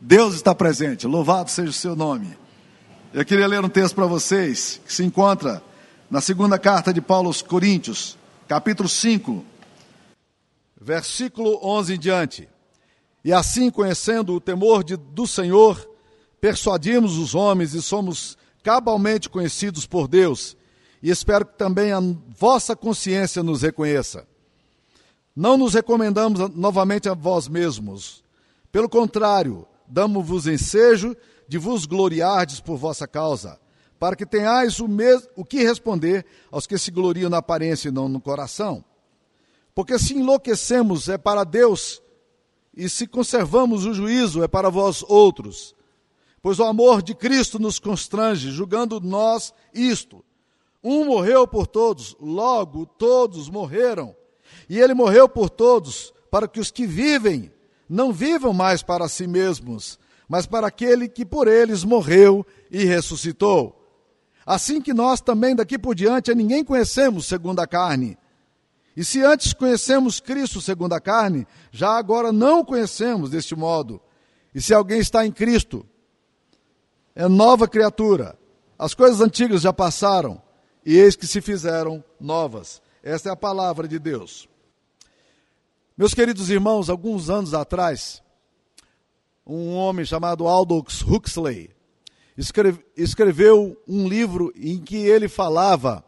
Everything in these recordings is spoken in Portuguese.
Deus está presente, louvado seja o seu nome. Eu queria ler um texto para vocês que se encontra na segunda carta de Paulo aos Coríntios, capítulo 5, versículo 11 em diante. E assim, conhecendo o temor de, do Senhor, persuadimos os homens e somos cabalmente conhecidos por Deus. E espero que também a vossa consciência nos reconheça. Não nos recomendamos novamente a vós mesmos. Pelo contrário, damos-vos ensejo de vos gloriardes por vossa causa, para que tenhais o, o que responder aos que se gloriam na aparência e não no coração. Porque se enlouquecemos é para Deus e se conservamos o juízo, é para vós outros. Pois o amor de Cristo nos constrange, julgando nós isto. Um morreu por todos, logo todos morreram. E ele morreu por todos, para que os que vivem não vivam mais para si mesmos, mas para aquele que por eles morreu e ressuscitou. Assim que nós também daqui por diante a ninguém conhecemos segundo a carne. E se antes conhecemos Cristo segundo a carne, já agora não o conhecemos deste modo. E se alguém está em Cristo, é nova criatura. As coisas antigas já passaram, e eis que se fizeram novas. Esta é a palavra de Deus. Meus queridos irmãos, alguns anos atrás, um homem chamado Aldous Huxley escreve, escreveu um livro em que ele falava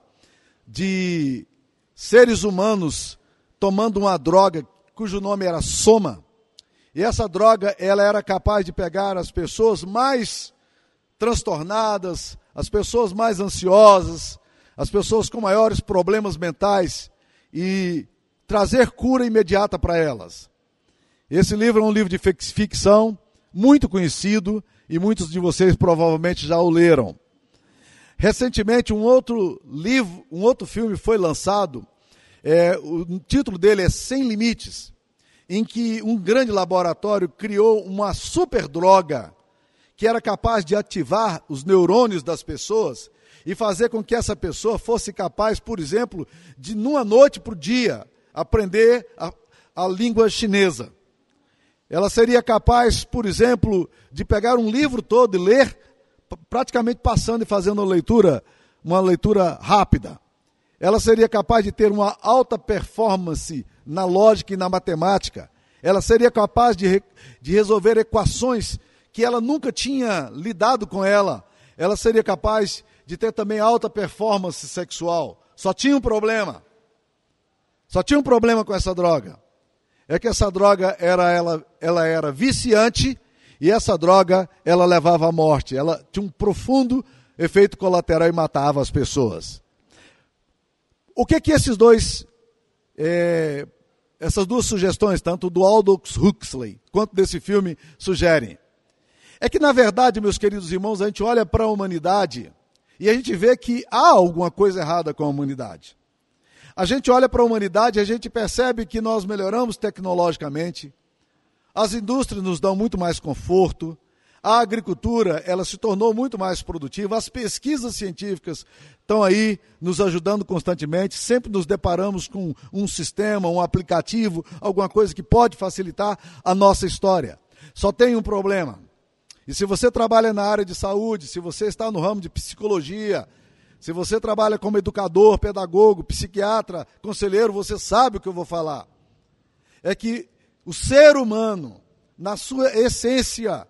de seres humanos tomando uma droga cujo nome era soma. E essa droga, ela era capaz de pegar as pessoas mais transtornadas, as pessoas mais ansiosas, as pessoas com maiores problemas mentais e trazer cura imediata para elas. Esse livro é um livro de ficção muito conhecido e muitos de vocês provavelmente já o leram. Recentemente, um outro livro, um outro filme foi lançado. É, o título dele é Sem Limites, em que um grande laboratório criou uma super droga que era capaz de ativar os neurônios das pessoas e fazer com que essa pessoa fosse capaz, por exemplo, de numa noite por dia aprender a, a língua chinesa. Ela seria capaz, por exemplo, de pegar um livro todo e ler praticamente passando e fazendo leitura, uma leitura rápida. Ela seria capaz de ter uma alta performance na lógica e na matemática. Ela seria capaz de, de resolver equações que ela nunca tinha lidado com ela. Ela seria capaz de ter também alta performance sexual. Só tinha um problema. Só tinha um problema com essa droga. É que essa droga era ela, ela era viciante e essa droga, ela levava à morte. Ela tinha um profundo efeito colateral e matava as pessoas. O que que esses dois, é, essas duas sugestões, tanto do Aldous Huxley quanto desse filme, sugerem? É que, na verdade, meus queridos irmãos, a gente olha para a humanidade e a gente vê que há alguma coisa errada com a humanidade. A gente olha para a humanidade e a gente percebe que nós melhoramos tecnologicamente, as indústrias nos dão muito mais conforto, a agricultura ela se tornou muito mais produtiva, as pesquisas científicas estão aí nos ajudando constantemente, sempre nos deparamos com um sistema, um aplicativo, alguma coisa que pode facilitar a nossa história. Só tem um problema. E se você trabalha na área de saúde, se você está no ramo de psicologia, se você trabalha como educador, pedagogo, psiquiatra, conselheiro, você sabe o que eu vou falar. É que o ser humano, na sua essência,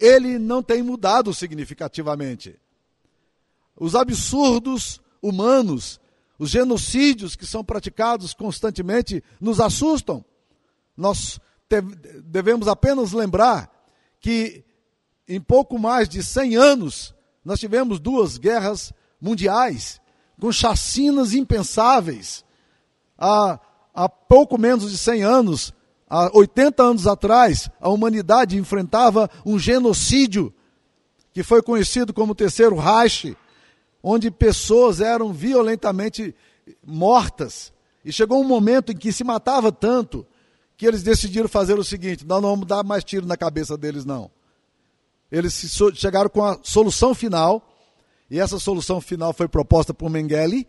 ele não tem mudado significativamente. Os absurdos humanos, os genocídios que são praticados constantemente nos assustam. Nós devemos apenas lembrar que em pouco mais de 100 anos nós tivemos duas guerras mundiais com chacinas impensáveis. Há, há pouco menos de 100 anos Há 80 anos atrás, a humanidade enfrentava um genocídio que foi conhecido como Terceiro Reich, onde pessoas eram violentamente mortas. E chegou um momento em que se matava tanto que eles decidiram fazer o seguinte: nós não vamos dar mais tiro na cabeça deles, não. Eles chegaram com a solução final, e essa solução final foi proposta por Mengele,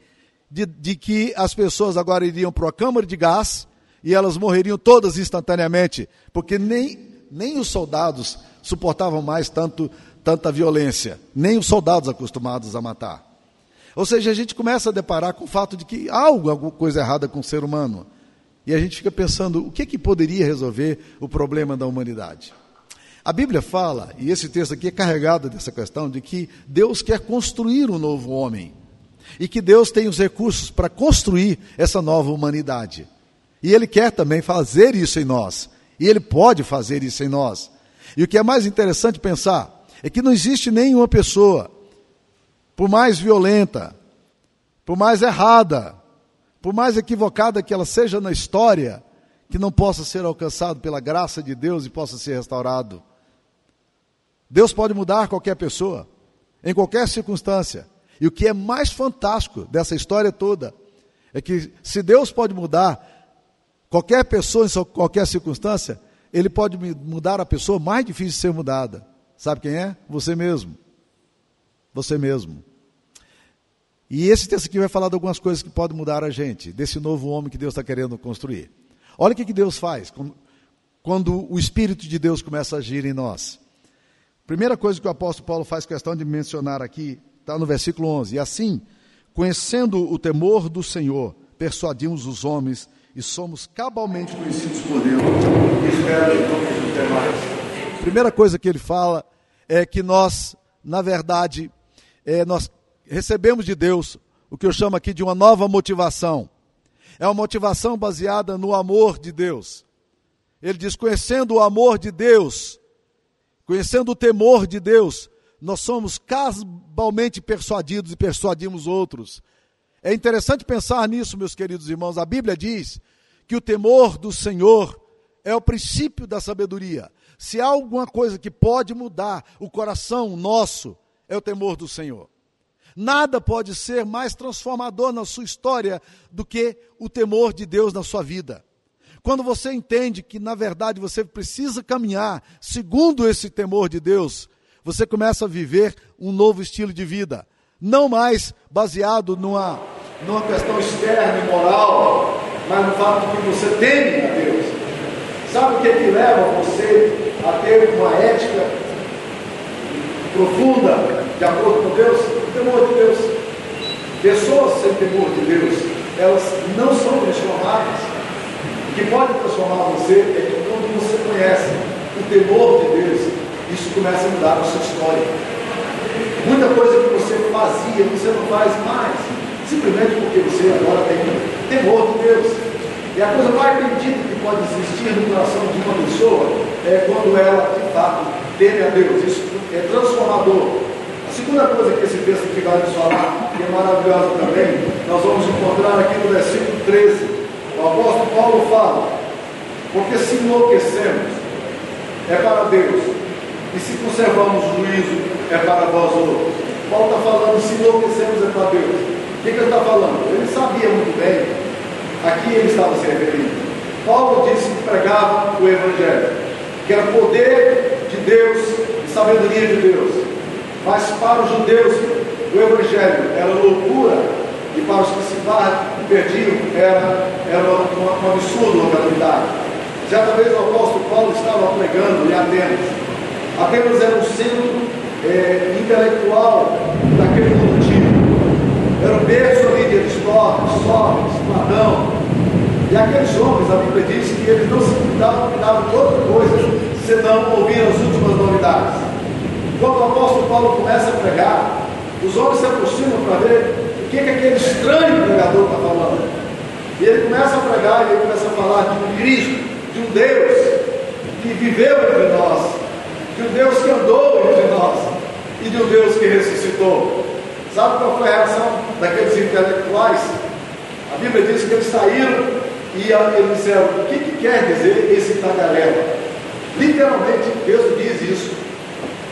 de, de que as pessoas agora iriam para a câmara de gás e elas morreriam todas instantaneamente, porque nem, Nem os soldados suportavam mais tanto, tanta violência, nem os soldados acostumados a matar. Ou seja, a gente começa a deparar com o fato de que há alguma coisa errada com o ser humano. E a gente fica pensando, o que, que poderia resolver o problema da humanidade? A Bíblia fala, e esse texto aqui é carregado dessa questão, de que Deus quer construir um novo homem. E que Deus tem os recursos para construir essa nova humanidade. E Ele quer também fazer isso em nós. E Ele pode fazer isso em nós. E o que é mais interessante pensar é que não existe nenhuma pessoa, por mais violenta, por mais errada, por mais equivocada que ela seja na história, que não possa ser alcançado pela graça de Deus e possa ser restaurado. Deus pode mudar qualquer pessoa, em qualquer circunstância. E o que é mais fantástico dessa história toda é que se Deus pode mudar qualquer pessoa em qualquer circunstância, Ele pode mudar a pessoa mais difícil de ser mudada. Sabe quem é? Você mesmo. Você mesmo. E esse texto aqui vai falar de algumas coisas que podem mudar a gente, desse novo homem que Deus está querendo construir. Olha o que, Deus faz quando o Espírito de Deus começa a agir em nós. Primeira coisa que o apóstolo Paulo faz questão de mencionar aqui, está no versículo 11. E assim, conhecendo o temor do Senhor, persuadimos os homens e somos cabalmente conhecidos por Deus. Primeira coisa que ele fala é que nós, na verdade, é, nós recebemos de Deus o que eu chamo aqui de uma nova motivação. É uma motivação baseada no amor de Deus. Ele diz: conhecendo o amor de Deus, Conhecendo o temor de Deus, nós somos cabalmente persuadidos e persuadimos outros. É interessante pensar nisso, meus queridos irmãos. A Bíblia diz que o temor do Senhor é o princípio da sabedoria. Se há alguma coisa que pode mudar o coração nosso, é o temor do Senhor. Nada pode ser mais transformador na sua história do que o temor de Deus na sua vida. Quando você entende que, na verdade, você precisa caminhar segundo esse temor de Deus, você começa a viver um novo estilo de vida. Não mais baseado numa, numa questão externa e moral, mas no fato de que você teme a Deus. Sabe o que, é que leva você a ter uma ética profunda de acordo com Deus? O temor de Deus. Pessoas sem temor de Deus, elas não são transformadas que pode transformar você é que quando você conhece o temor de Deus, isso começa a mudar a sua história. Muita coisa que você fazia, você não faz mais, simplesmente porque você agora tem temor de Deus. E a coisa mais bendita que pode existir no coração de uma pessoa é quando ela, de fato, teme a Deus. Isso é transformador. A segunda coisa que esse texto aqui vai nos falar, que é maravilhosa também, nós vamos encontrar aqui no versículo 13. O apóstolo Paulo fala, porque se enlouquecemos, é para Deus, e se conservamos juízo, é para vós outros. Paulo está falando, se enlouquecemos, é para Deus. O que, que ele está falando? Ele sabia muito bem a quem ele estava se referindo. Paulo disse que pregava o Evangelho, que era poder de Deus e sabedoria de Deus. Mas para os judeus, o Evangelho era loucura e para os que se perdiam era, era um, absurdo uma calamidade. Certa vez o apóstolo Paulo estava pregando em Atenas. Atenas era um centro é, intelectual daquele mundo Era o berço ali de Aristóteles, Sócrates, Platão. E aqueles homens, a Bíblia diz que eles não se cuidavam, cuidavam de outra coisa, senão ouvir as últimas novidades. Quando o apóstolo Paulo começa a pregar, os homens se aproximam para ver o que, que aquele estranho pregador está falando? E ele começa a pregar, e ele começa a falar de um Cristo, de um Deus que viveu entre nós, de um Deus que andou entre nós e de um Deus que ressuscitou. Sabe qual foi a reação daqueles intelectuais? A Bíblia diz que eles saíram e eles disseram: O que, que quer dizer esse tagarela? Literalmente, Deus diz isso.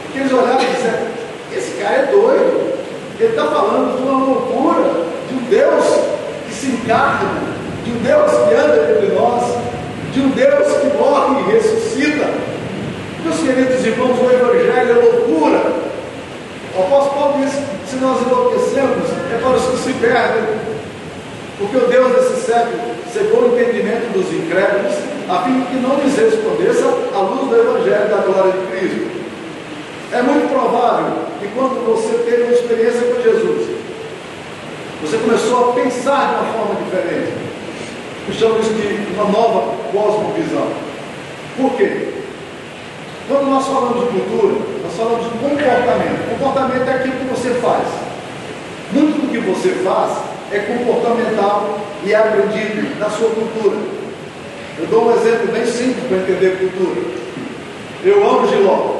Porque eles olharam e disseram: Esse cara é doido. Ele está falando de uma loucura, de um Deus que se encarna, de um Deus que anda entre nós, de um Deus que morre e ressuscita. Meus queridos irmãos, o Evangelho é loucura. O apóstolo Paulo diz: se nós enlouquecemos, é para os que se perdem. Porque o Deus desse século cegou o entendimento dos incrédulos a fim de que não lhes respondesse à luz do Evangelho da glória de Cristo. É muito provável que quando você teve uma experiência com Jesus, você começou a pensar de uma forma diferente. Eu chamo isso de uma nova cosmovisão. Por quê? Quando nós falamos de cultura, nós falamos de comportamento. Comportamento é aquilo que você faz. Muito do que você faz é comportamental e é aprendido na sua cultura. Eu dou um exemplo bem simples para entender cultura. Eu amo giló.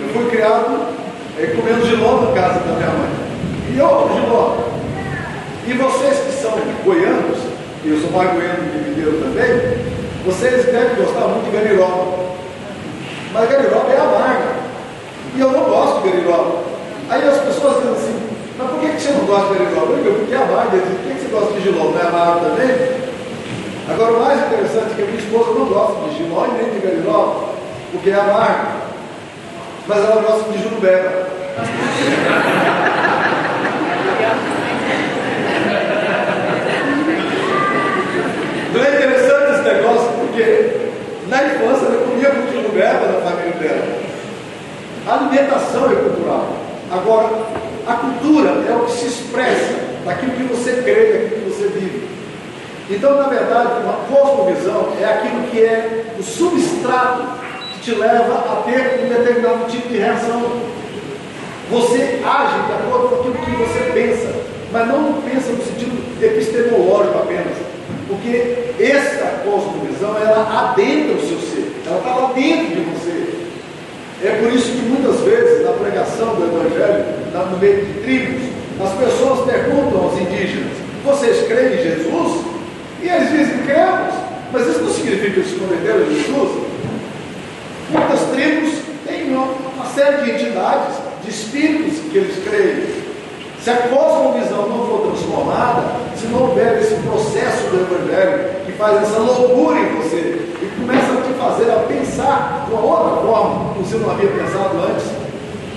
Eu fui criado é, comendo giló na casa da minha mãe. E eu amo giló. E vocês que são goianos, e eu sou mais goiano que mineiro também, vocês devem gostar muito de gariroba. Mas gariroba é amarga. E eu não gosto de gariroba. Aí as pessoas dizem assim, mas por que, você não gosta de gariroba? Eu digo, porque é amarga. Por que, você gosta de giló? Não é amargo também? Agora o mais interessante é que a minha esposa não gosta de giló e nem de gariroba, porque é amargo. Mas ela gosta de jurubeba. Não é interessante esse negócio, porque na infância ela comia muito jurubeba na família dela. A alimentação é cultural. Agora, a cultura é o que se expressa daquilo que você crê, daquilo que você vive. Então, na verdade, uma cosmovisão é aquilo que é o substrato te leva a ter um determinado tipo de reação. Você age de acordo com aquilo que você pensa, mas não pensa no sentido epistemológico apenas. Porque essa cosmovisão, ela adentra o seu ser, ela está lá dentro de você. É por isso que muitas vezes, na pregação do Evangelho, no meio de tribos, as pessoas perguntam aos indígenas: vocês creem em Jesus? E eles dizem: cremos. Mas isso não significa que eles converteram Jesus. Muitas tribos têm uma, série de entidades, de espíritos que eles creem. Se a cosmovisão não for transformada, se não houver esse processo do Evangelho que faz essa loucura em você e começa a te fazer a pensar de uma outra forma que você não havia pensado antes,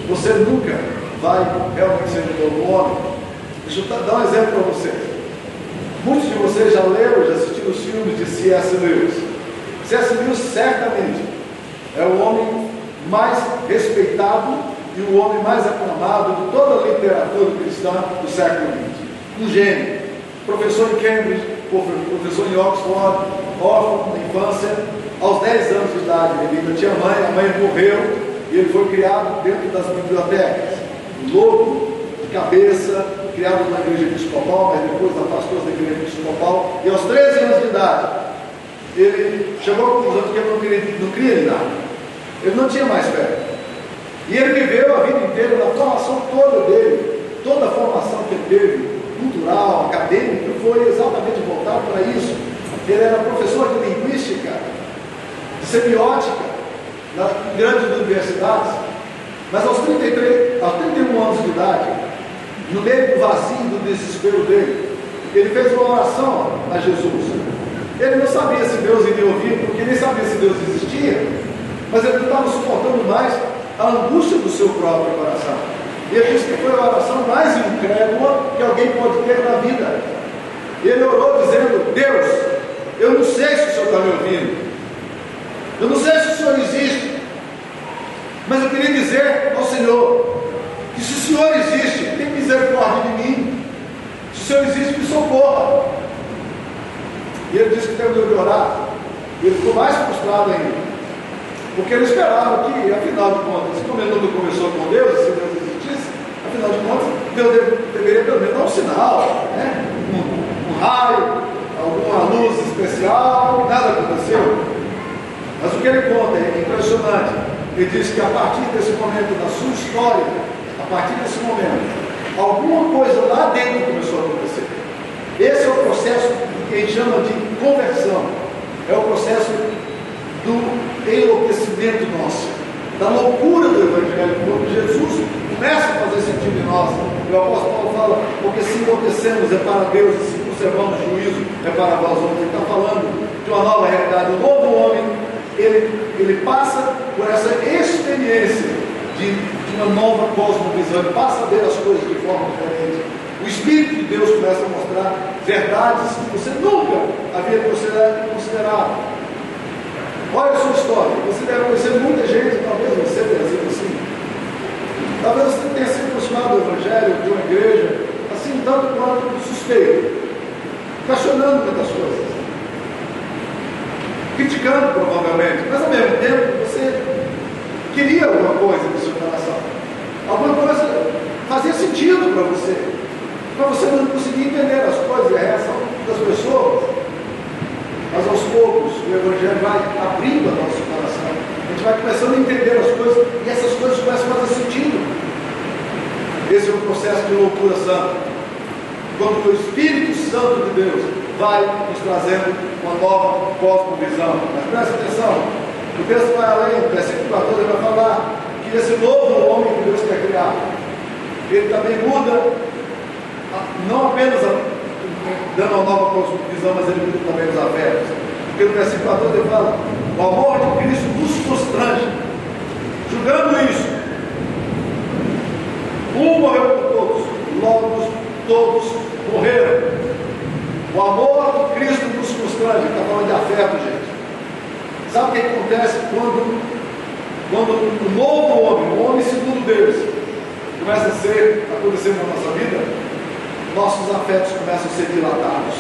você nunca vai realmente ser um novo homem. Deixa eu dar um exemplo para vocês. Muitos de vocês já leram, já assistiram os filmes de C.S. Lewis. C.S. Lewis certamente é o homem mais respeitado e o homem mais aclamado de toda a literatura cristã do século XX. Um gênio, professor em Cambridge, professor em Oxford, órfão na infância, aos 10 anos de idade, ele ainda tinha mãe, a mãe morreu e ele foi criado dentro das bibliotecas. Louco, de cabeça, criado na igreja episcopal, mas depois afastou da igreja episcopal, e aos 13 anos de idade, ele chegou à conclusão de que ele não queria, não queria nada. Ele não tinha mais fé. E ele viveu a vida inteira na formação toda dele, toda a formação que ele teve, cultural, acadêmica, foi exatamente voltada para isso. Ele era professor de linguística, de semiótica, na grandes universidades, mas aos 33, aos 31 anos de idade, no meio do vazio, do desespero dele, ele fez uma oração a Jesus. Ele não sabia se Deus iria ouvir, porque nem sabia se Deus existia, mas ele não estava suportando mais a angústia do seu próprio coração. E ele disse que foi a oração mais incrédula que alguém pode ter na vida. Ele orou dizendo: Deus, eu não sei se o Senhor está me ouvindo, eu não sei se o Senhor existe, mas eu queria dizer ao Senhor que se o Senhor existe, tem misericórdia de mim. Se o Senhor existe, me socorra. E ele disse que terminou de orar, e ele ficou mais frustrado ainda. Porque ele esperava que, afinal de contas, como ele não conversou com Deus, se Deus existisse, afinal de contas, Deus deveria pelo menos dar um sinal, né? um, um raio, alguma luz especial, nada aconteceu. Mas o que ele conta é impressionante. Ele diz que a partir desse momento da sua história, a partir desse momento, alguma coisa lá dentro começou a acontecer. Esse é o processo que a gente chama de conversão. É o processo do enlouquecimento nosso, da loucura do Evangelho, quando Jesus começa a fazer sentido em nós. O apóstolo Paulo fala, porque se enlouquecemos é para Deus, e se conservamos juízo é para vós outros. Ele está falando de uma nova realidade. O novo homem, ele, ele passa por essa experiência de, de uma nova cosmovisão, ele passa a ver as coisas de forma diferente. O Espírito de Deus começa a mostrar verdades que você nunca havia considerado. Olha a sua história. Você deve conhecer muita gente, talvez você tenha sido assim. Talvez você tenha se aproximado do Evangelho, de uma igreja, assim, tanto quanto suspeito, questionando muitas coisas, criticando provavelmente, mas ao mesmo tempo você queria alguma coisa no seu coração. Alguma coisa fazia sentido para você. Mas você não conseguia entender as coisas e a reação das pessoas. Mas aos poucos o Evangelho vai abrindo o nosso coração. A gente vai começando a entender as coisas e essas coisas começam a fazer sentido. Esse é o processo de loucura santa. Quando o Espírito Santo de Deus vai nos trazendo uma nova cosmovisão. Mas presta atenção, o texto vai além, o versículo 14 ele vai falar que esse novo homem que Deus quer criar, ele também muda, não apenas dando uma nova cosmovisão, mas ele muda também os afetos. Porque no versículo 14 ele fala, o amor de Cristo nos constrange. Julgando isso, um morreu por todos, logo todos morreram. O amor de Cristo nos constrange, está falando de afeto, gente. Sabe o que acontece quando, quando o novo homem, o homem segundo Deus, começa a ser, acontecer na nossa vida? Nossos afetos começam a ser dilatados.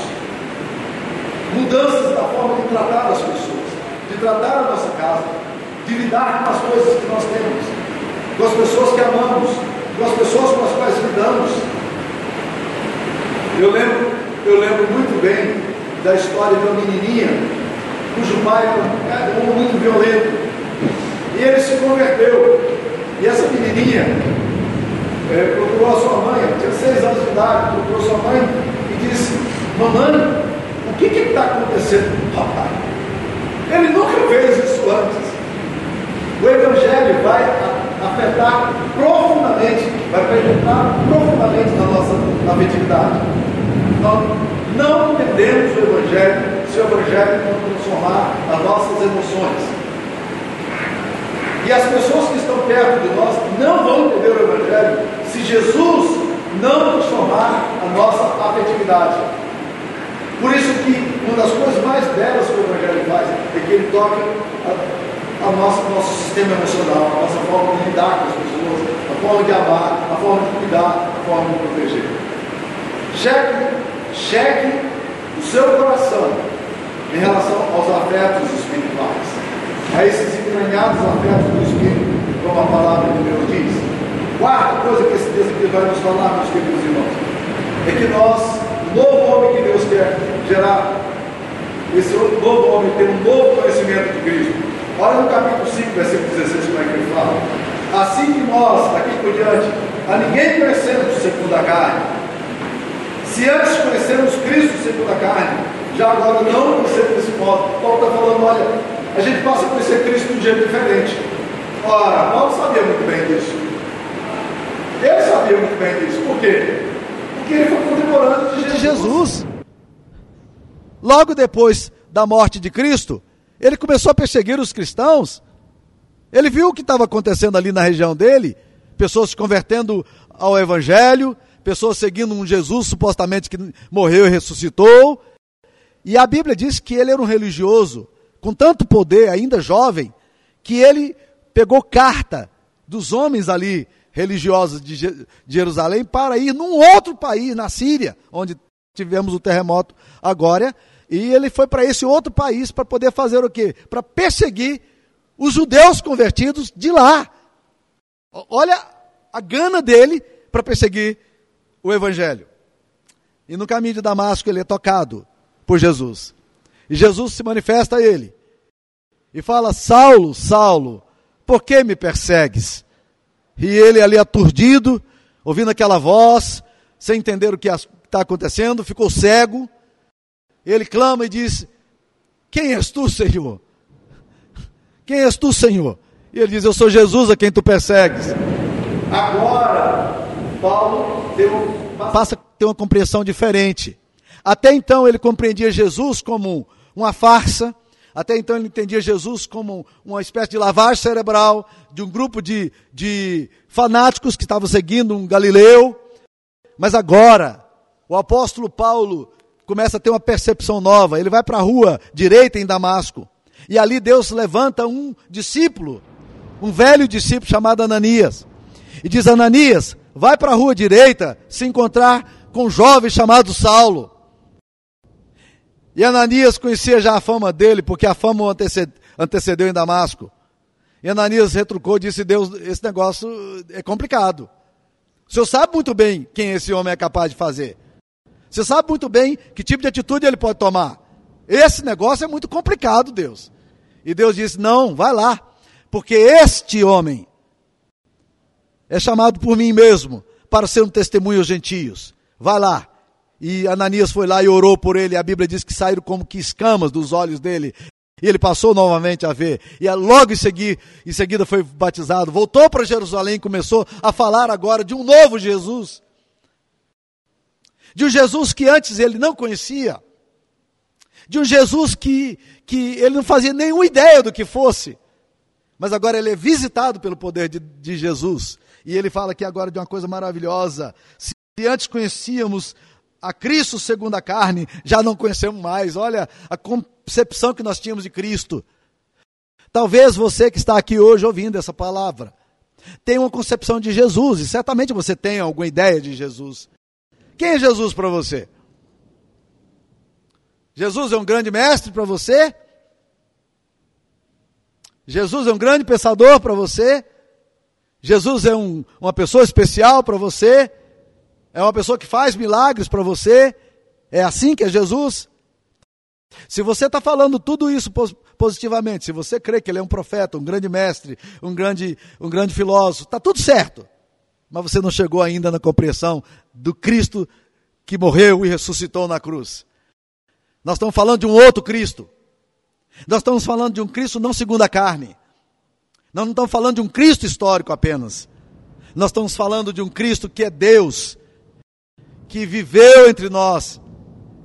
Mudanças da forma de tratar as pessoas, de tratar a nossa casa, de lidar com as coisas que nós temos, com as pessoas que amamos, com as pessoas com as quais lidamos. Eu lembro, eu lembro muito bem da história de uma menininha cujo pai era um muito violento. E ele se converteu. E essa menininha é, procurou a sua mãe, tinha seis anos de idade, procurou sua mãe e disse, mamãe, o que está acontecendo com o papai? Ele nunca fez isso antes. O Evangelho vai afetar profundamente, vai penetrar profundamente na nossa afetividade. Nós não entendemos o Evangelho se o Evangelho não transformar as nossas emoções. E as pessoas que estão perto de nós não vão entender o Evangelho se Jesus não transformar a nossa afetividade. Por isso que uma das coisas mais belas que o Evangelho faz é que ele toca a, a nossa, nosso sistema emocional, a nossa forma de lidar com as pessoas, a forma de amar, a forma de cuidar, a forma de proteger. Cheque, cheque o seu coração em relação aos afetos espirituais, a esses entranhados afetos do Espírito, como a palavra de Deus diz. Quarta coisa que esse texto aqui vai nos falar, meus queridos irmãos, é que nós, o novo homem que Deus quer gerar, esse novo homem tem um novo conhecimento de Cristo. Olha no capítulo 5, versículo 16, como é que ele fala. Assim que nós, daqui por diante, a ninguém conhecemos segundo a carne. Se antes conhecemos Cristo segundo a carne, já agora não conhecemos desse modo. Paulo está falando, olha, a gente passa a conhecer Cristo de um jeito diferente. Ora, Paulo sabia muito bem disso. Ele sabia muito bem disso. Por quê? Porque ele foi contemporâneo de Jesus. De Jesus. Logo depois da morte de Cristo, ele começou a perseguir os cristãos. Ele viu o que estava acontecendo ali na região dele, pessoas se convertendo ao evangelho, pessoas seguindo um Jesus supostamente que morreu e ressuscitou. E a Bíblia diz que ele era um religioso com tanto poder, ainda jovem, que ele pegou carta dos homens ali religiosos de Jerusalém para ir num outro país, na Síria, onde tivemos o terremoto agora, e ele foi para esse outro país para poder fazer o quê? Para perseguir os judeus convertidos de lá. Olha a gana dele para perseguir o evangelho. E no caminho de Damasco ele é tocado por Jesus. E Jesus se manifesta a ele e fala: Saulo, Saulo, por que me persegues? E ele ali aturdido, ouvindo aquela voz, sem entender o que está acontecendo, ficou cego ele clama e diz: Quem és tu, Senhor? Quem és tu, Senhor? E ele diz: Eu sou Jesus a quem tu persegues. Agora, Paulo deu, passa a ter uma compreensão diferente. Até então ele compreendia Jesus como uma farsa, até então ele entendia Jesus como uma espécie de lavagem cerebral de um grupo de, de fanáticos que estavam seguindo um Galileu. Mas agora, o apóstolo Paulo começa a ter uma percepção nova. Ele vai para a rua direita em Damasco. E ali Deus levanta um discípulo, um velho discípulo chamado Ananias. E diz: Ananias, vai para a rua direita se encontrar com um jovem chamado Saulo. E Ananias conhecia já a fama dele, porque a fama o antecedeu em Damasco. E Ananias retrucou e disse: Deus, esse negócio é complicado. O senhor sabe muito bem quem esse homem é capaz de fazer. Você sabe muito bem que tipo de atitude ele pode tomar. Esse negócio é muito complicado, Deus. E Deus disse: Não, vai lá, porque este homem é chamado por mim mesmo para ser um testemunho aos gentios. Vai lá. E Ananias foi lá e orou por ele. A Bíblia diz que saíram como que escamas dos olhos dele. E ele passou novamente a ver. E logo em seguida, em seguida foi batizado. Voltou para Jerusalém e começou a falar agora de um novo Jesus. De um Jesus que antes ele não conhecia. De um Jesus que, que ele não fazia nenhuma ideia do que fosse. Mas agora ele é visitado pelo poder de, de Jesus. E ele fala aqui agora de uma coisa maravilhosa. Se antes conhecíamos a Cristo segundo a carne, já não conhecemos mais. Olha a concepção que nós tínhamos de Cristo. Talvez você que está aqui hoje ouvindo essa palavra tenha uma concepção de Jesus, e certamente você tem alguma ideia de Jesus. Quem é Jesus para você? Jesus é um grande mestre para você? Jesus é um grande pensador para você? Jesus é um, uma pessoa especial para você? É uma pessoa que faz milagres para você? É assim que é Jesus? Se você está falando tudo isso positivamente, se você crê que ele é um profeta, um grande mestre, um grande, um grande filósofo, está tudo certo. Mas você não chegou ainda na compreensão do Cristo que morreu e ressuscitou na cruz. Nós estamos falando de um outro Cristo. Nós estamos falando de um Cristo não segundo a carne. Nós não estamos falando de um Cristo histórico apenas. Nós estamos falando de um Cristo que é Deus, que viveu entre nós,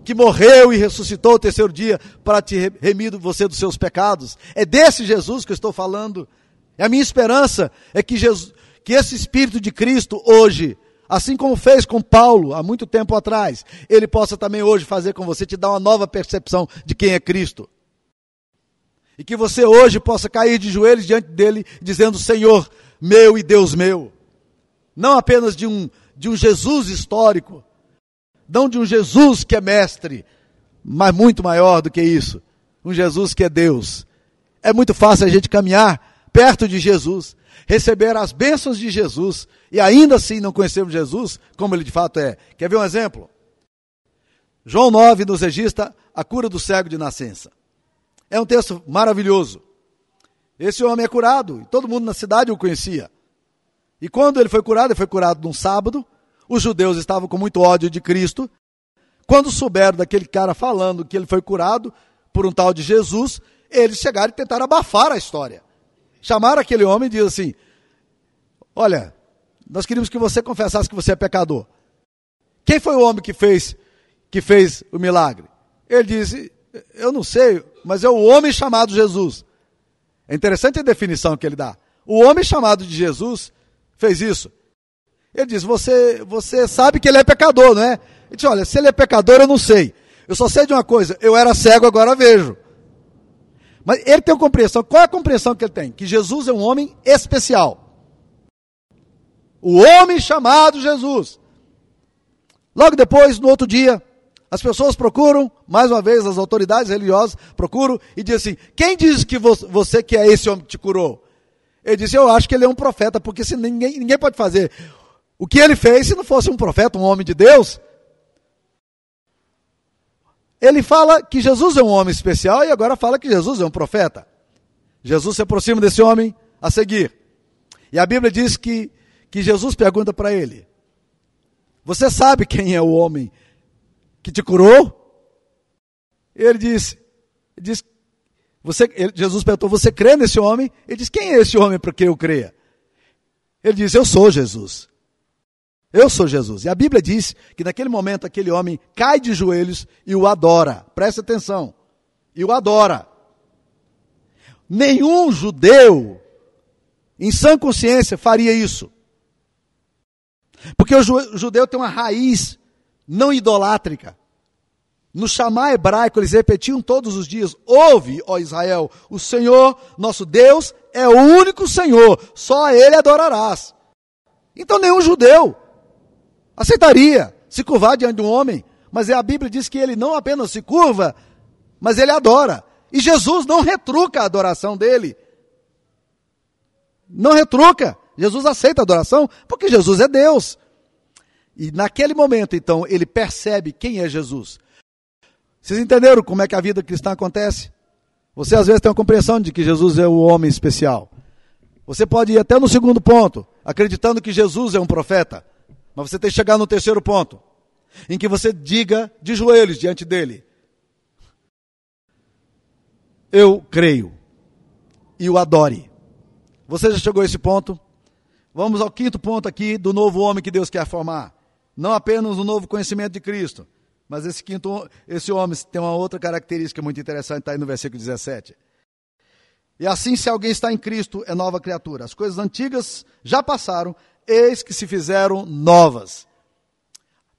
que morreu e ressuscitou o terceiro dia para te remir você dos seus pecados. É desse Jesus que eu estou falando. E a minha esperança é que, Jesus, que esse Espírito de Cristo hoje, assim como fez com Paulo há muito tempo atrás, ele possa também hoje fazer com você, te dar uma nova percepção de quem é Cristo. E que você hoje possa cair de joelhos diante dele, dizendo: Senhor, meu e Deus meu. Não apenas de um, de um Jesus histórico, não de um Jesus que é mestre, mas muito maior do que isso. Um Jesus que é Deus. É muito fácil a gente caminhar perto de Jesus, receber as bênçãos de Jesus e ainda assim não conhecermos Jesus como ele de fato é. Quer ver um exemplo? João 9 nos registra a cura do cego de nascença. É um texto maravilhoso. Esse homem é curado, e todo mundo na cidade o conhecia. E quando ele foi curado, ele foi curado num sábado. Os judeus estavam com muito ódio de Cristo. Quando souberam daquele cara falando que ele foi curado por um tal de Jesus, eles chegaram e tentaram abafar a história. Chamaram aquele homem e disseram assim: Olha, nós queríamos que você confessasse que você é pecador. Quem foi o homem que fez que fez o milagre? Ele disse: Eu não sei, mas é o homem chamado Jesus. É interessante a definição que ele dá. O homem chamado de Jesus fez isso. Ele diz: Você, você sabe que ele é pecador, não é? Ele diz: Olha, se ele é pecador, eu não sei. Eu só sei de uma coisa: eu era cego, agora vejo. Mas ele tem uma compreensão. Qual é a compreensão que ele tem? Que Jesus é um homem especial. O homem chamado Jesus. Logo depois, no outro dia, as pessoas procuram, mais uma vez, as autoridades religiosas procuram e dizem assim: quem diz que você que é esse homem que te curou? Ele disse: eu acho que ele é um profeta, porque se ninguém, ninguém pode fazer o que ele fez se não fosse um profeta, um homem de Deus. Ele fala que Jesus é um homem especial e agora fala que Jesus é um profeta. Jesus se aproxima desse homem a seguir. E a Bíblia diz que, que Jesus pergunta para ele: Você sabe quem é o homem que te curou? Ele ele disse você, ele, Jesus perguntou, você crê nesse homem? Ele disse, quem é esse homem para que eu creia? Ele disse, eu sou Jesus. Eu sou Jesus. E a Bíblia diz que naquele momento aquele homem cai de joelhos e o adora. Presta atenção. E o adora. Nenhum judeu, em sã consciência, faria isso. Porque o judeu tem uma raiz não idolátrica. no chamar hebraico, eles repetiam todos os dias: Ouve, ó Israel, o Senhor, nosso Deus, é o único Senhor, só a Ele adorarás. Então nenhum judeu aceitaria se curvar diante de um homem, mas a Bíblia diz que ele não apenas se curva, mas ele adora. E Jesus não retruca a adoração dele. Não retruca. Jesus aceita a adoração porque Jesus é Deus. E naquele momento, então, ele percebe quem é Jesus. Vocês entenderam como é que a vida cristã acontece? Você às vezes tem uma compreensão de que Jesus é o homem especial. Você pode ir até no segundo ponto, acreditando que Jesus é um profeta. Mas você tem que chegar no terceiro ponto, em que você diga de joelhos diante dele: Eu creio e o adore. Você já chegou a esse ponto? Vamos ao quinto ponto aqui do novo homem que Deus quer formar. Não apenas o novo conhecimento de Cristo, mas esse quinto, esse homem tem uma outra característica muito interessante, está aí no versículo 17. E assim, se alguém está em Cristo, é nova criatura. As coisas antigas já passaram, eis que se fizeram novas.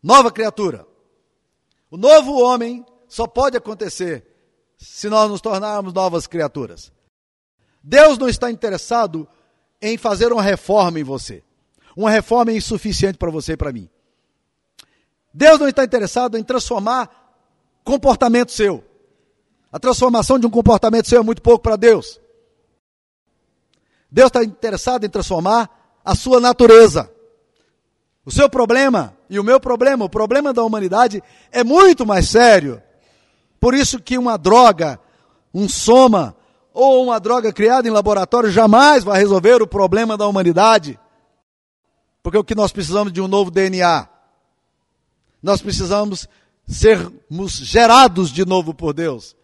Nova criatura. O novo homem só pode acontecer se nós nos tornarmos novas criaturas. Deus não está interessado em fazer uma reforma em você. Uma reforma insuficiente para você e para mim. Deus não está interessado em transformar comportamento seu. A transformação de um comportamento seu é muito pouco para Deus. Deus está interessado em transformar a sua natureza. O seu problema e o meu problema, o problema da humanidade, é muito mais sério. Por isso que uma droga, um soma, ou uma droga criada em laboratório jamais vai resolver o problema da humanidade. Porque o que nós precisamos de um novo DNA. Nós precisamos sermos gerados de novo por Deus.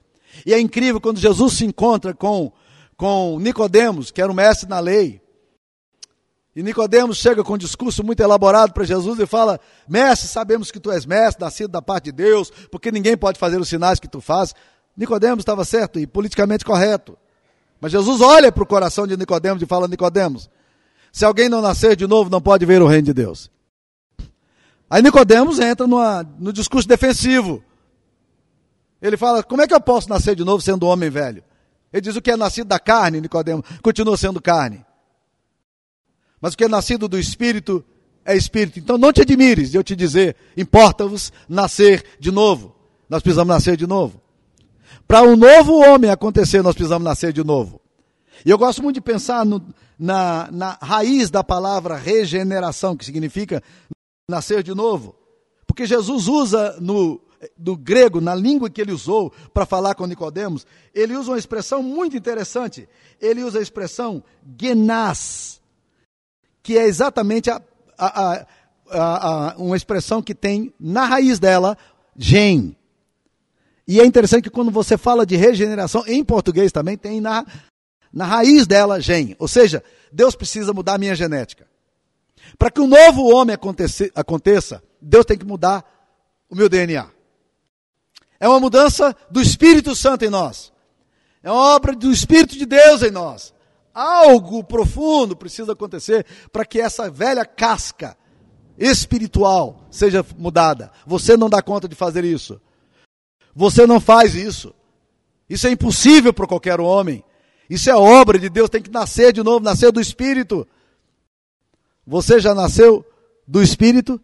E é incrível quando Jesus se encontra com, com Nicodemos, que era um mestre na lei. E Nicodemos chega com um discurso muito elaborado para Jesus e fala: Mestre, sabemos que tu és mestre, nascido da parte de Deus, porque ninguém pode fazer os sinais que tu fazes. Nicodemos estava certo e politicamente correto. Mas Jesus olha para o coração de Nicodemos e fala: Nicodemos, se alguém não nascer de novo, não pode ver o reino de Deus. Aí Nicodemos entra numa, no discurso defensivo. Ele fala: como é que eu posso nascer de novo sendo homem velho? Ele diz: o que é nascido da carne, Nicodemos, continua sendo carne. Mas o que é nascido do espírito é espírito. Então não te admires de eu te dizer: importa-vos nascer de novo. Nós precisamos nascer de novo. Para um novo homem acontecer, nós precisamos nascer de novo. E eu gosto muito de pensar no, na, na raiz da palavra regeneração, que significa nascer de novo. Porque Jesus usa no, do grego, na língua que ele usou para falar com Nicodemos, ele usa uma expressão muito interessante. Ele usa a expressão genas, que é exatamente a, a, a, uma expressão que tem na raiz dela gen. E é interessante que quando você fala de regeneração, em português também tem na, na raiz dela gen. Ou seja, Deus precisa mudar a minha genética. Para que um novo homem aconteça, Deus tem que mudar o meu DNA. É uma mudança do Espírito Santo em nós. É uma obra do Espírito de Deus em nós. Algo profundo precisa acontecer para que essa velha casca espiritual seja mudada. Você não dá conta de fazer isso. Você não faz isso. Isso é impossível para qualquer homem. Isso é obra de Deus, tem que nascer de novo, nascer do Espírito. Você já nasceu do Espírito?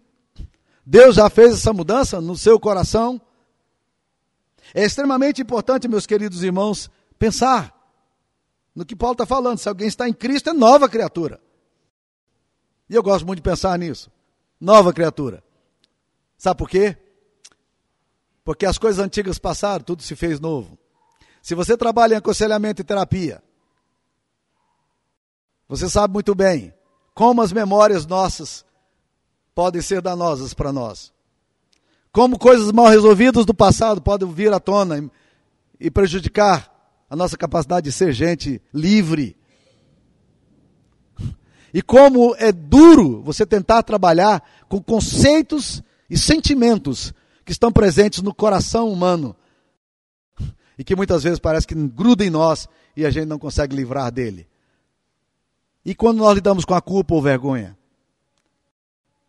Deus já fez essa mudança no seu coração? É extremamente importante, meus queridos irmãos, pensar no que Paulo está falando. Se alguém está em Cristo, é nova criatura. E eu gosto muito de pensar nisso. Nova criatura. Sabe por quê? Porque as coisas antigas passaram, tudo se fez novo. Se você trabalha em aconselhamento e terapia, você sabe muito bem como as memórias nossas podem ser danosas para nós. Como coisas mal resolvidas do passado podem vir à tona e prejudicar a nossa capacidade de ser gente livre. E como é duro você tentar trabalhar com conceitos e sentimentos que estão presentes no coração humano e que muitas vezes parece que grudam em nós e a gente não consegue livrar dele. E quando nós lidamos com a culpa ou vergonha?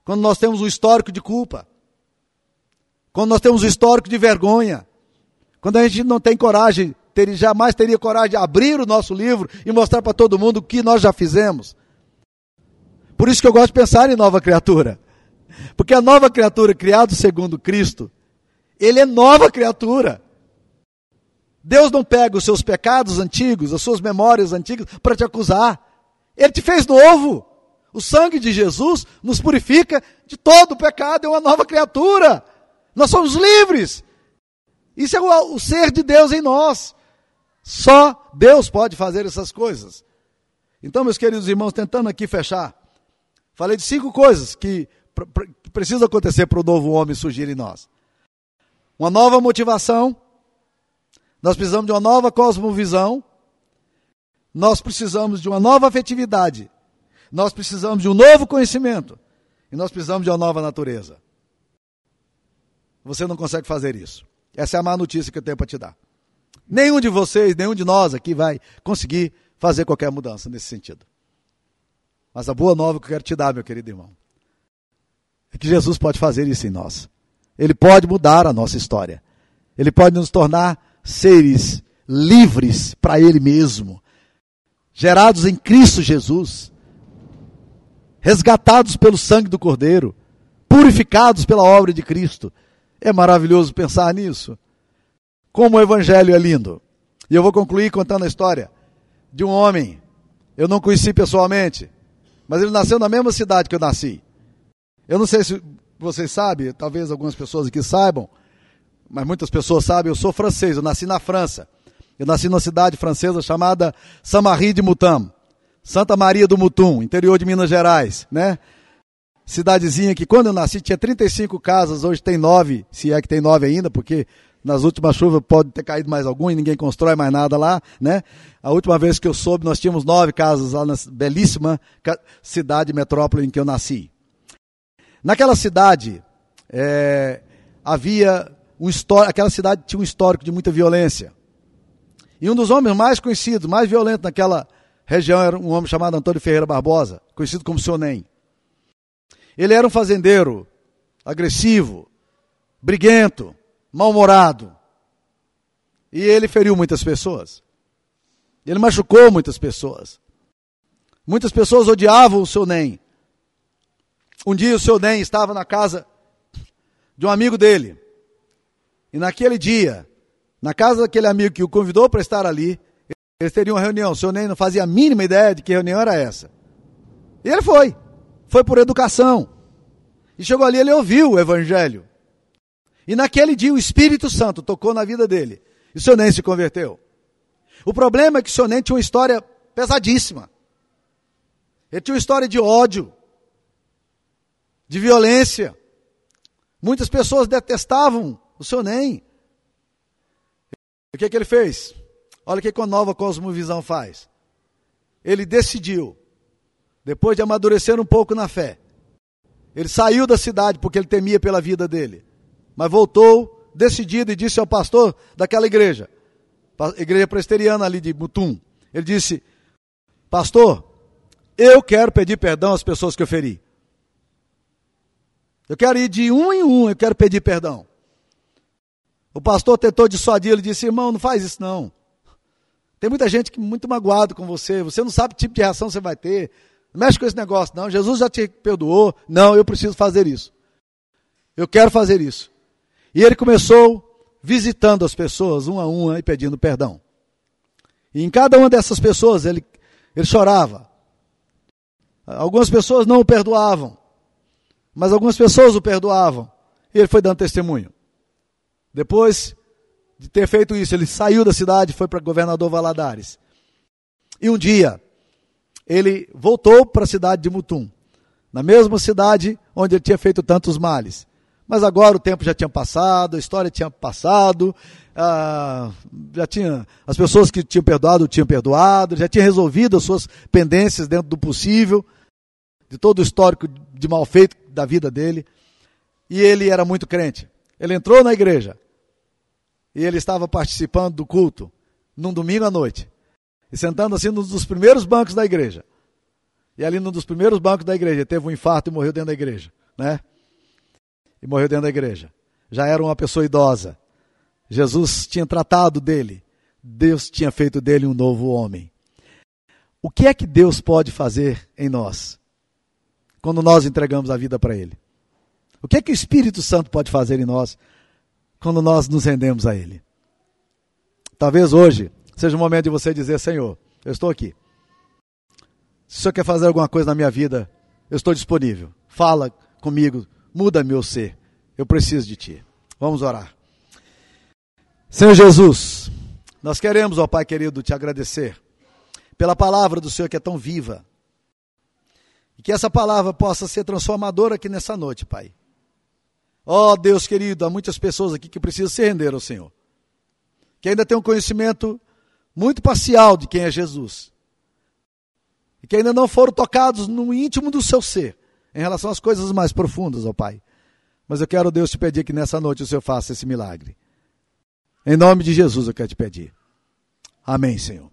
Quando nós temos um histórico de culpa. Quando nós temos um histórico de vergonha. Quando a gente não tem coragem, ter, jamais teria coragem de abrir o nosso livro e mostrar para todo mundo o que nós já fizemos. Por isso que eu gosto de pensar em nova criatura. Porque a nova criatura criada segundo Cristo, ele é nova criatura. Deus não pega os seus pecados antigos, as suas memórias antigas para te acusar. Ele te fez novo. O sangue de Jesus nos purifica de todo o pecado, é uma nova criatura. Nós somos livres. Isso é o, o ser de Deus em nós. Só Deus pode fazer essas coisas. Então, meus queridos irmãos, tentando aqui fechar, falei de cinco coisas que, precisam acontecer para o novo homem surgir em nós. Uma nova motivação, nós precisamos de uma nova cosmovisão, nós precisamos de uma nova afetividade, nós precisamos de um novo conhecimento e nós precisamos de uma nova natureza. Você não consegue fazer isso. Essa é a má notícia que eu tenho para te dar. Nenhum de vocês, nenhum de nós aqui vai conseguir fazer qualquer mudança nesse sentido. Mas a boa nova que eu quero te dar, meu querido irmão, é que Jesus pode fazer isso em nós. Ele pode mudar a nossa história. Ele pode nos tornar seres livres para Ele mesmo, gerados em Cristo Jesus, resgatados pelo sangue do Cordeiro, purificados pela obra de Cristo. É maravilhoso pensar nisso. Como o Evangelho é lindo. E eu vou concluir contando a história de um homem. Eu não conheci pessoalmente, mas ele nasceu na mesma cidade que eu nasci. Eu não sei se vocês sabem, talvez algumas pessoas aqui saibam, mas muitas pessoas sabem, eu sou francês, eu nasci na França. Eu nasci numa cidade francesa chamada Saint-Marie de Mutam. Santa Maria do Mutum, interior de Minas Gerais, né? Cidadezinha que quando eu nasci tinha 35 casas, hoje tem nove, se é que tem nove ainda, porque nas últimas chuvas pode ter caído mais algum e ninguém constrói mais nada lá, né? A última vez que eu soube, nós tínhamos nove casas lá na belíssima cidade metrópole em que eu nasci. Naquela cidade, é, havia um histórico, aquela cidade tinha um histórico de muita violência. E um dos homens mais conhecidos, mais violentos naquela região era um homem chamado Antônio Ferreira Barbosa, conhecido como Sionem. Ele era um fazendeiro agressivo, briguento, mal-humorado. E ele feriu muitas pessoas. Ele machucou muitas pessoas. Muitas pessoas odiavam o seu Nem. Um dia o seu Nem estava na casa de um amigo dele. E naquele dia, na casa daquele amigo que o convidou para estar ali, eles teriam uma reunião. O seu Nem não fazia a mínima ideia de que reunião era essa. E ele foi. Foi por educação. E chegou ali, ele ouviu o evangelho. E naquele dia o Espírito Santo tocou na vida dele. E o seu Nem se converteu. O problema é que o seu Nem tinha uma história pesadíssima. Ele tinha uma história de ódio, de violência. Muitas pessoas detestavam o seu Nem. O que, é que ele fez? Olha o que a nova cosmovisão faz. Ele decidiu, depois de amadurecer um pouco na fé, ele saiu da cidade porque ele temia pela vida dele mas voltou decidido e disse ao pastor daquela igreja, igreja presteriana ali de Mutum, ele disse: Pastor, eu quero pedir perdão às pessoas que eu feri. Eu quero ir de um em um, eu quero pedir perdão. O pastor tentou dissuadir, ele disse: Irmão, não faz isso não. Tem muita gente que muito magoado com você, você não sabe que tipo de reação você vai ter. Não mexe com esse negócio, não. Jesus já te perdoou. Não, eu preciso fazer isso. Eu quero fazer isso. E ele começou visitando as pessoas, uma a uma, e pedindo perdão. E em cada uma dessas pessoas ele, ele chorava. Algumas pessoas não o perdoavam, mas algumas pessoas o perdoavam. E ele foi dando testemunho. Depois de ter feito isso, ele saiu da cidade e foi para governador Valadares. E um dia, ele voltou para a cidade de Mutum, na mesma cidade onde ele tinha feito tantos males. Mas agora o tempo já tinha passado, a história tinha passado, ah, já tinha as pessoas que tinham perdoado tinham perdoado, já tinha resolvido as suas pendências dentro do possível, de todo o histórico de mal feito da vida dele. E ele era muito crente. Ele entrou na igreja e ele estava participando do culto num domingo à noite, e sentando assim num dos primeiros bancos da igreja. E ali num dos primeiros bancos da igreja, teve um infarto e morreu dentro da igreja, né? E morreu dentro da igreja. já era uma pessoa idosa. Jesus tinha tratado dele. Deus tinha feito dele um novo homem. O que é que Deus pode fazer em nós quando nós entregamos a vida para Ele? O que é que o Espírito Santo pode fazer em nós quando nós nos rendemos a Ele? Talvez hoje seja o momento de você dizer: Senhor, eu estou aqui. Se o Senhor quer fazer alguma coisa na minha vida, eu estou disponível. Fala comigo, muda meu ser. Eu preciso de Ti. Vamos orar. Senhor Jesus, nós queremos, ó Pai querido, te agradecer pela palavra do Senhor que é tão viva. E que essa palavra possa ser transformadora aqui nessa noite, Pai. Ó Deus querido, há muitas pessoas aqui que precisam se render ao Senhor. Que ainda tem um conhecimento muito parcial de quem é Jesus. E que ainda não foram tocados no íntimo do seu ser, em relação às coisas mais profundas, ó Pai. Mas eu quero, Deus, te pedir que nessa noite o Senhor faça esse milagre. Em nome de Jesus eu quero te pedir. Amém, Senhor.